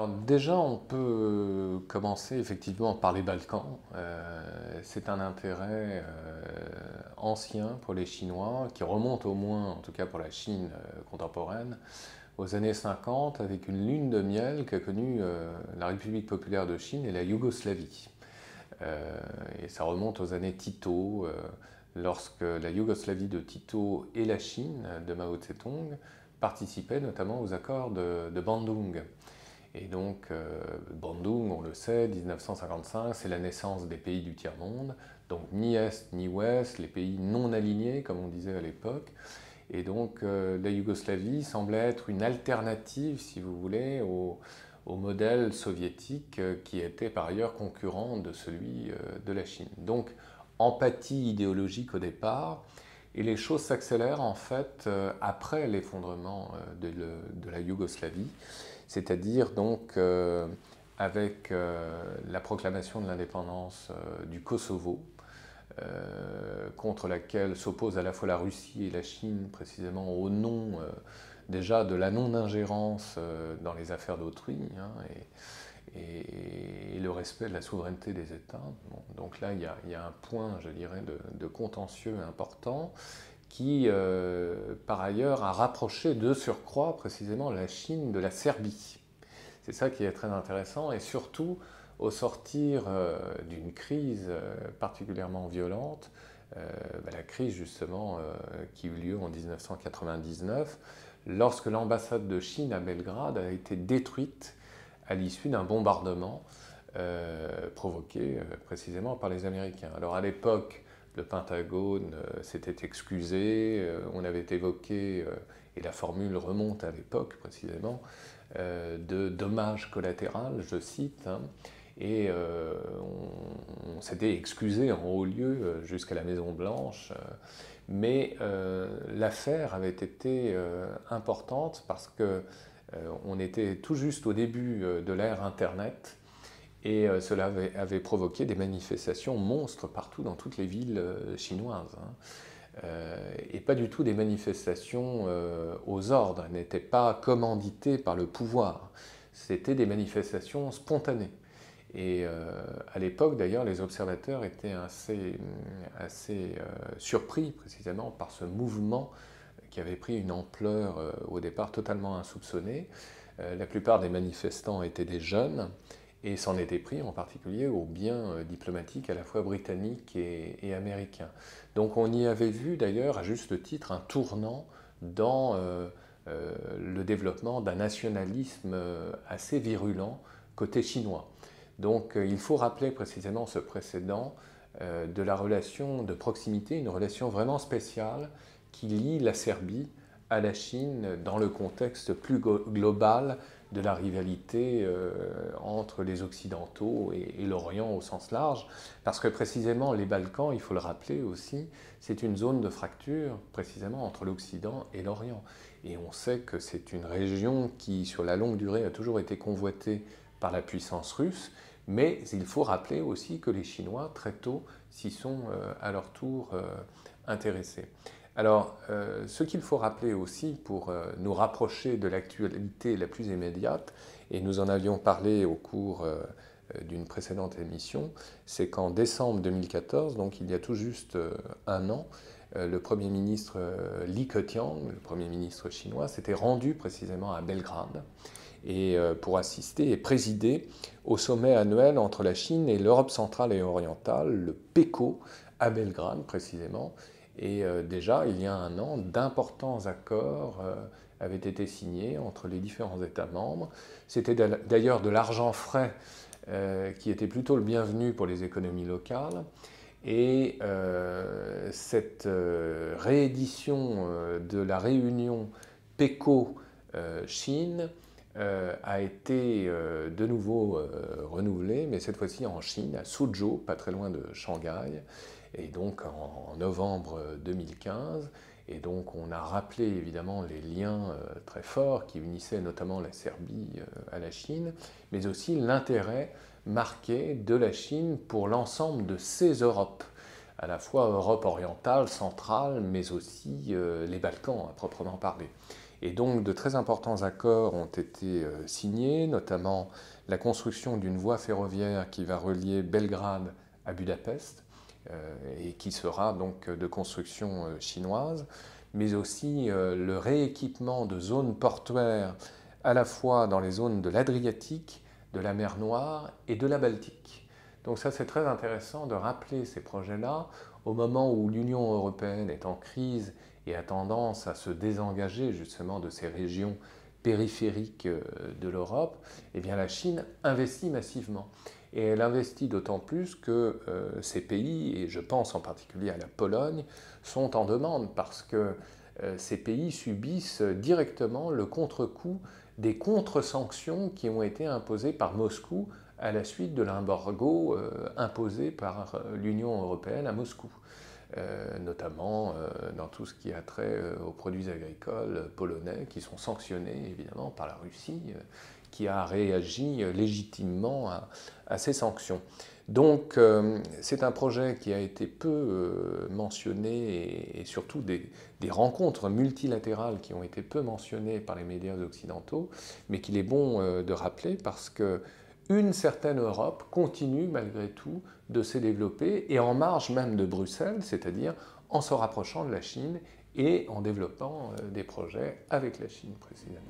Alors déjà, on peut commencer effectivement par les Balkans. Euh, c'est un intérêt euh, ancien pour les Chinois, qui remonte au moins, en tout cas pour la Chine euh, contemporaine, aux années 50, avec une lune de miel qu'a connue la République populaire de Chine et la Yougoslavie. et ça remonte aux années Tito, lorsque la Yougoslavie de Tito et la Chine de Mao Tse-tung participaient notamment aux accords de Bandung. Et donc, euh, Bandung, on le sait, 1955, c'est la naissance des pays du tiers-monde, donc ni Est ni Ouest, les pays non alignés, comme on disait à l'époque. Et donc, euh, la Yougoslavie semblait être une alternative, si vous voulez, au, modèle soviétique euh, qui était par ailleurs concurrent de celui de la Chine. Donc, empathie idéologique au départ, et les choses s'accélèrent en fait après l'effondrement de, la Yougoslavie c'est-à-dire donc euh, avec euh, la proclamation de l'indépendance euh, du Kosovo, contre laquelle s'opposent à la fois la Russie et la Chine, précisément au nom déjà de la non-ingérence dans les affaires d'autrui hein, et, le respect de la souveraineté des États. donc là, il y, a, un point, je dirais, de, contentieux important qui, euh, par ailleurs, a rapproché de surcroît précisément la Chine de la Serbie. C'est ça qui est très intéressant, et surtout au sortir euh, d'une crise euh, particulièrement violente, bah, la crise justement qui eut lieu en 1999, lorsque l'ambassade de Chine à Belgrade a été détruite à l'issue d'un bombardement provoqué précisément par les Américains. Alors à l'époque, le Pentagone euh, s'était excusé, euh, on avait évoqué, euh, et la formule remonte à l'époque précisément, de dommages collatéraux, je cite, hein, et on, s'était excusé en haut lieu jusqu'à la Maison Blanche, mais l'affaire avait été importante parce que on était tout juste au début de l'ère Internet et euh, cela avait, provoqué des manifestations monstres partout dans toutes les villes euh, chinoises. Hein. Euh, et pas du tout des manifestations aux ordres, n'étaient pas commanditées par le pouvoir. C'était des manifestations spontanées. Et à l'époque, d'ailleurs, les observateurs étaient assez, assez surpris précisément par ce mouvement qui avait pris une ampleur au départ totalement insoupçonnée. la plupart des manifestants étaient des jeunes et s'en était pris en particulier aux biens euh, diplomatiques à la fois britanniques et, américains. Donc on y avait vu d'ailleurs à juste titre un tournant dans euh, euh, le développement d'un nationalisme assez virulent côté chinois. Donc il faut rappeler précisément ce précédent de la relation de proximité, une relation vraiment spéciale qui lie la Serbie à la Chine dans le contexte plus global de la rivalité euh, entre les Occidentaux et, l'Orient au sens large, parce que précisément les Balkans, il faut le rappeler aussi, c'est une zone de fracture précisément entre l'Occident et l'Orient. Et on sait que c'est une région qui, sur la longue durée, a toujours été convoitée par la puissance russe, mais il faut rappeler aussi que les Chinois, très tôt, s'y sont euh, à leur tour euh, intéressés. Alors, euh, ce qu'il faut rappeler aussi pour euh, nous rapprocher de l'actualité la plus immédiate, et nous en avions parlé au cours euh, d'une précédente émission, c'est qu'en décembre 2014, donc il y a tout juste un an, le Premier ministre Li Keqiang, le Premier ministre chinois, s'était rendu précisément à Belgrade et, pour assister et présider au sommet annuel entre la Chine et l'Europe centrale et orientale, le PECO, à Belgrade précisément, et euh, déjà, il y a un an, d'importants accords euh, avaient été signés entre les différents États membres. C'était d'ailleurs de l'argent frais euh, qui était plutôt le bienvenu pour les économies locales. Et cette réédition de la réunion PECO-Chine a été de nouveau renouvelée, mais cette fois-ci en Chine, à Suzhou, pas très loin de Shanghai et donc en, novembre 2015. Et donc on a rappelé évidemment les liens euh, très forts qui unissaient notamment la Serbie euh, à la Chine, mais aussi l'intérêt marqué de la Chine pour l'ensemble de ces Europes, à la fois Europe orientale, centrale, mais aussi euh, les Balkans à proprement parler. Et donc de très importants accords ont été signés, notamment la construction d'une voie ferroviaire qui va relier Belgrade à Budapest et qui sera donc de construction chinoise, mais aussi le rééquipement de zones portuaires à la fois dans les zones de l'Adriatique, de la mer Noire et de la Baltique. Donc ça c'est très intéressant de rappeler ces projets-là au moment où l'Union européenne est en crise et a tendance à se désengager justement de ces régions périphériques euh, de l'Europe, eh bien la Chine investit massivement. Et elle investit d'autant plus que euh, ces pays, et je pense en particulier à la Pologne, sont en demande parce que euh, ces pays subissent directement le contre-coup des contre-sanctions qui ont été imposées par Moscou à la suite de l'embargo euh, imposé par l'Union européenne à Moscou, notamment dans tout ce qui a trait aux produits agricoles polonais qui sont sanctionnés évidemment par la Russie qui a réagi légitimement à ces sanctions. Donc euh, c'est un projet qui a été peu euh, mentionné et, surtout des, rencontres multilatérales qui ont été peu mentionnées par les médias occidentaux, mais qu'il est bon euh, de rappeler parce que une certaine Europe continue malgré tout de se développer et en marge même de Bruxelles, c'est-à-dire en se rapprochant de la Chine et en développant des projets avec la Chine précisément.